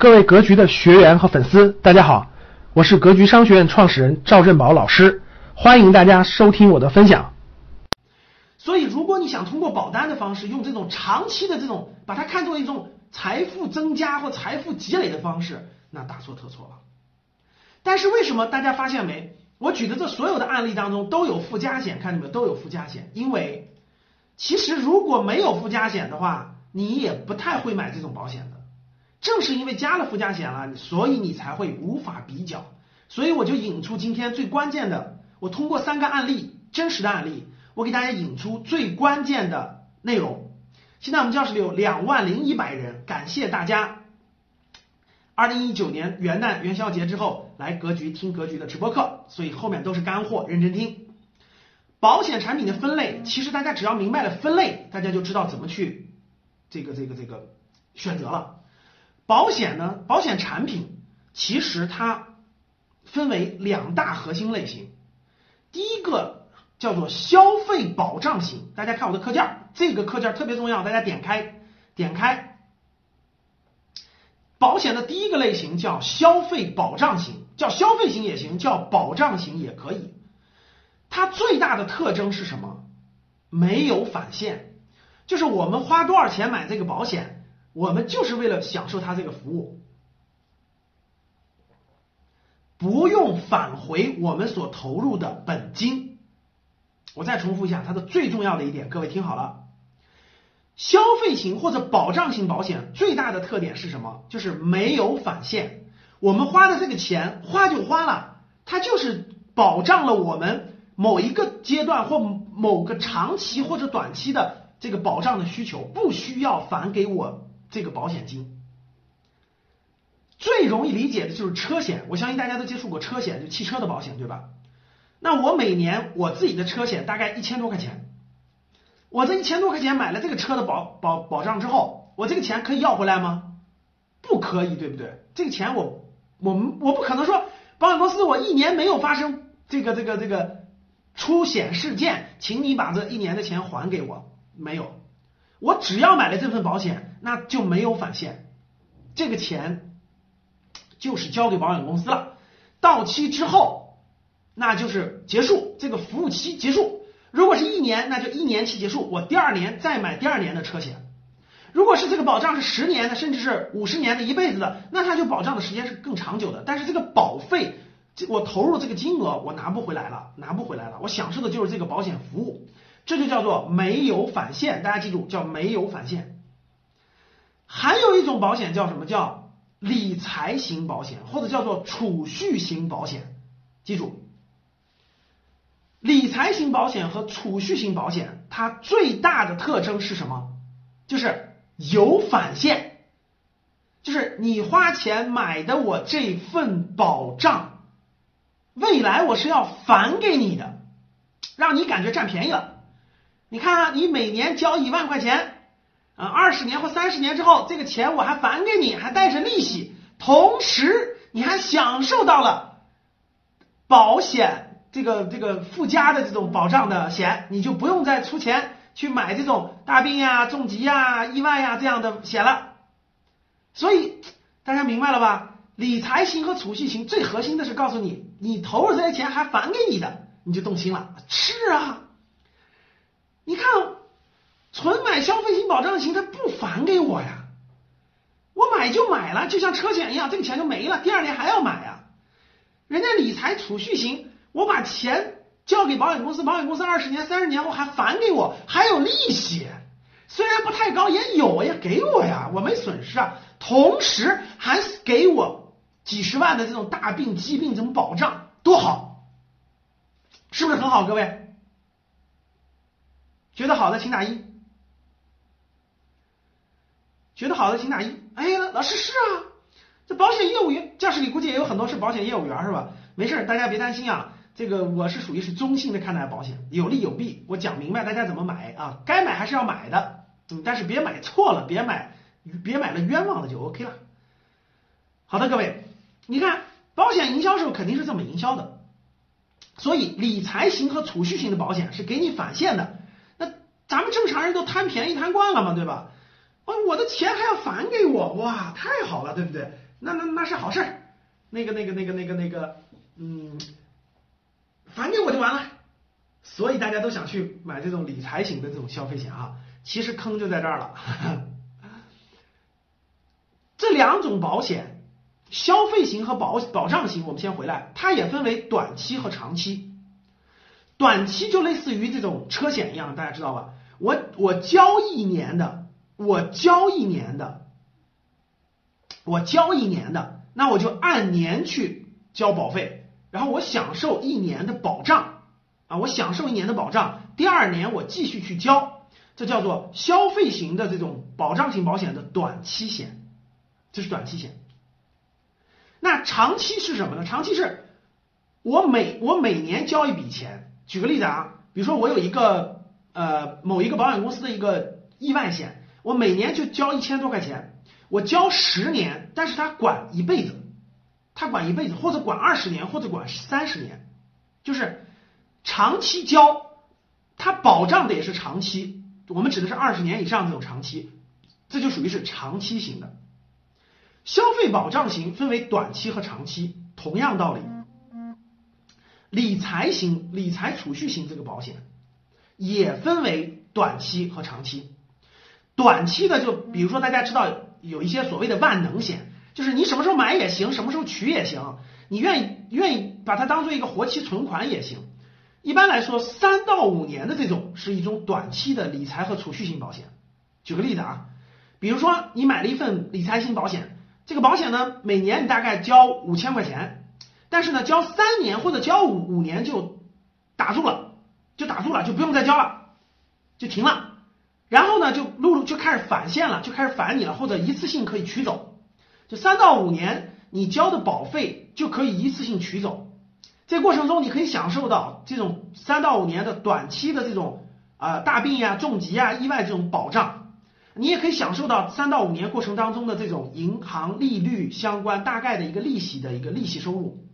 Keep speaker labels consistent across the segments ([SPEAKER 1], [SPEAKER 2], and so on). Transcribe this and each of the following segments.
[SPEAKER 1] 各位格局的学员和粉丝，大家好，我是格局商学院创始人赵振宝老师，欢迎大家收听我的分享。
[SPEAKER 2] 所以，如果你想通过保单的方式，用这种长期的这种，把它看作一种财富增加或财富积累的方式，那大错特错了。但是为什么大家发现没？我举的这所有的案例当中都有附加险，看见没有？都有附加险，因为其实如果没有附加险的话，你也不太会买这种保险的。正是因为加了附加险了，所以你才会无法比较。所以我就引出今天最关键的，我通过三个案例，真实的案例，我给大家引出最关键的内容。现在我们教室里有两万零一百人，感谢大家。二零一九年元旦元宵节之后来格局听格局的直播课，所以后面都是干货，认真听。保险产品的分类，其实大家只要明白了分类，大家就知道怎么去这个这个这个选择了。保险呢？保险产品其实它分为两大核心类型。第一个叫做消费保障型，大家看我的课件，这个课件特别重要，大家点开点开。保险的第一个类型叫消费保障型，叫消费型也行，叫保障型也可以。它最大的特征是什么？没有返现，就是我们花多少钱买这个保险。我们就是为了享受它这个服务，不用返回我们所投入的本金。我再重复一下它的最重要的一点，各位听好了，消费型或者保障型保险最大的特点是什么？就是没有返现。我们花的这个钱花就花了，它就是保障了我们某一个阶段或某个长期或者短期的这个保障的需求，不需要返给我。这个保险金最容易理解的就是车险，我相信大家都接触过车险，就汽车的保险，对吧？那我每年我自己的车险大概一千多块钱，我这一千多块钱买了这个车的保保保障之后，我这个钱可以要回来吗？不可以，对不对？这个钱我我们我不可能说保险公司我一年没有发生这个这个这个出险事件，请你把这一年的钱还给我，没有。我只要买了这份保险，那就没有返现，这个钱就是交给保险公司了。到期之后，那就是结束这个服务期结束。如果是一年，那就一年期结束，我第二年再买第二年的车险。如果是这个保障是十年的，甚至是五十年的一辈子的，那它就保障的时间是更长久的。但是这个保费，我投入这个金额我拿不回来了，拿不回来了。我享受的就是这个保险服务。这就叫做没有返现，大家记住，叫没有返现。还有一种保险叫什么？叫理财型保险，或者叫做储蓄型保险。记住，理财型保险和储蓄型保险，它最大的特征是什么？就是有返现，就是你花钱买的我这份保障，未来我是要返给你的，让你感觉占便宜了。你看啊，你每年交一万块钱，啊，二十年或三十年之后，这个钱我还返给你，还带着利息，同时你还享受到了保险这个这个附加的这种保障的险，你就不用再出钱去买这种大病呀、重疾呀、意外呀这样的险了。所以大家明白了吧？理财型和储蓄型最核心的是告诉你，你投入这些钱还返给你的，你就动心了。是啊。你看，纯买消费型保障型，他不返给我呀，我买就买了，就像车险一样，这个钱就没了，第二年还要买呀。人家理财储蓄型，我把钱交给保险公司，保险公司二十年、三十年后还返给我，还有利息，虽然不太高，也有呀，给我呀，我没损失啊，同时还给我几十万的这种大病、疾病这种保障，多好，是不是很好，各位？觉得好的请打一，觉得好的请打一。哎，老师是啊，这保险业务员教室里估计也有很多是保险业务员是吧？没事，大家别担心啊。这个我是属于是中性的看待保险，有利有弊，我讲明白大家怎么买啊，该买还是要买的，嗯，但是别买错了，别买别买了冤枉的就 OK 了。好的，各位，你看保险营销时候肯定是这么营销的，所以理财型和储蓄型的保险是给你返现的。那咱们正常人都贪便宜贪惯了嘛，对吧？哦，我的钱还要返给我，哇，太好了，对不对？那那那是好事儿。那个那个那个那个那个，嗯，返给我就完了。所以大家都想去买这种理财型的这种消费险啊，其实坑就在这儿了。这两种保险，消费型和保保障型，我们先回来，它也分为短期和长期。短期就类似于这种车险一样，大家知道吧？我我交一年的，我交一年的，我交一年的，那我就按年去交保费，然后我享受一年的保障啊，我享受一年的保障，第二年我继续去交，这叫做消费型的这种保障型保险的短期险。这是短期险，那长期是什么呢？长期是我每我每年交一笔钱。举个例子啊，比如说我有一个呃某一个保险公司的一个意外险，我每年就交一千多块钱，我交十年，但是他管一辈子，他管一辈子，或者管二十年，或者管三十年，就是长期交，它保障的也是长期，我们指的是二十年以上这种长期，这就属于是长期型的。消费保障型分为短期和长期，同样道理，理财型、理财储蓄型这个保险也分为短期和长期。短期的就比如说大家知道有一些所谓的万能险，就是你什么时候买也行，什么时候取也行，你愿意愿意把它当做一个活期存款也行。一般来说，三到五年的这种是一种短期的理财和储蓄型保险。举个例子啊，比如说你买了一份理财型保险。这个保险呢，每年你大概交五千块钱，但是呢，交三年或者交五五年就打住了，就打住了，就不用再交了，就停了。然后呢，就陆陆就开始返现了，就开始返你了，或者一次性可以取走。就三到五年，你交的保费就可以一次性取走。这过程中，你可以享受到这种三到五年的短期的这种啊大病呀、重疾啊、意外这种保障。你也可以享受到三到五年过程当中的这种银行利率相关大概的一个利息的一个利息收入，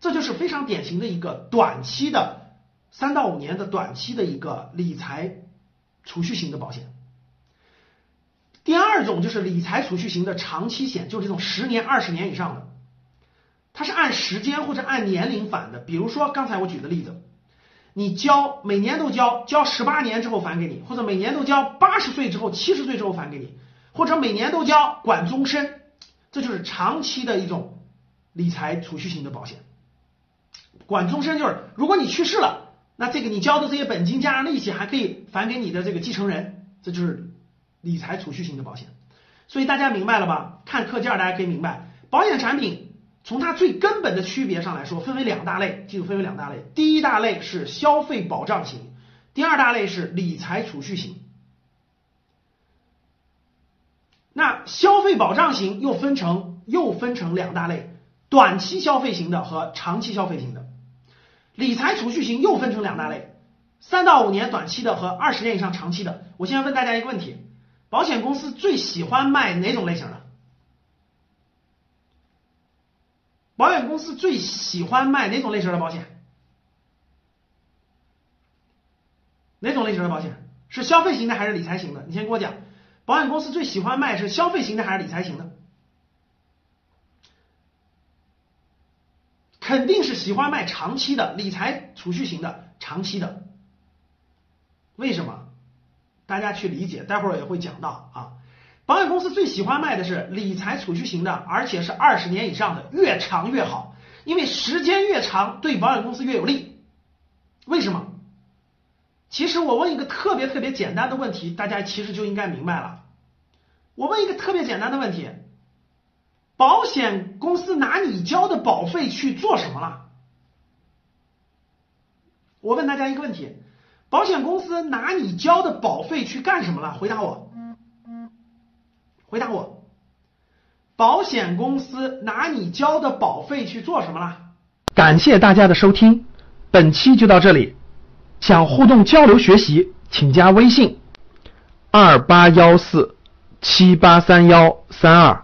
[SPEAKER 2] 这就是非常典型的一个短期的三到五年的短期的一个理财储蓄型的保险。第二种就是理财储蓄型的长期险，就是这种十年、二十年以上的，它是按时间或者按年龄返的。比如说刚才我举的例子。你交每年都交，交十八年之后返给你，或者每年都交八十岁之后、七十岁之后返给你，或者每年都交管终身，这就是长期的一种理财储蓄型的保险。管终身就是如果你去世了，那这个你交的这些本金加上利息还可以返给你的这个继承人，这就是理财储蓄型的保险。所以大家明白了吧？看课件大家可以明白，保险产品。从它最根本的区别上来说，分为两大类，记住分为两大类。第一大类是消费保障型，第二大类是理财储蓄型。那消费保障型又分成又分成两大类，短期消费型的和长期消费型的。理财储蓄型又分成两大类，三到五年短期的和二十年以上长期的。我现在问大家一个问题：保险公司最喜欢卖哪种类型的？保险公司最喜欢卖哪种类型的保险？哪种类型的保险是消费型的还是理财型的？你先给我讲，保险公司最喜欢卖是消费型的还是理财型的？肯定是喜欢卖长期的理财储蓄型的长期的。为什么？大家去理解，待会儿也会讲到啊。保险公司最喜欢卖的是理财储蓄型的，而且是二十年以上的，越长越好，因为时间越长对保险公司越有利。为什么？其实我问一个特别特别简单的问题，大家其实就应该明白了。我问一个特别简单的问题：保险公司拿你交的保费去做什么了？我问大家一个问题：保险公司拿你交的保费去干什么了？回答我。回答我，保险公司拿你交的保费去做什么了？
[SPEAKER 1] 感谢大家的收听，本期就到这里。想互动交流学习，请加微信二八幺四七八三幺三二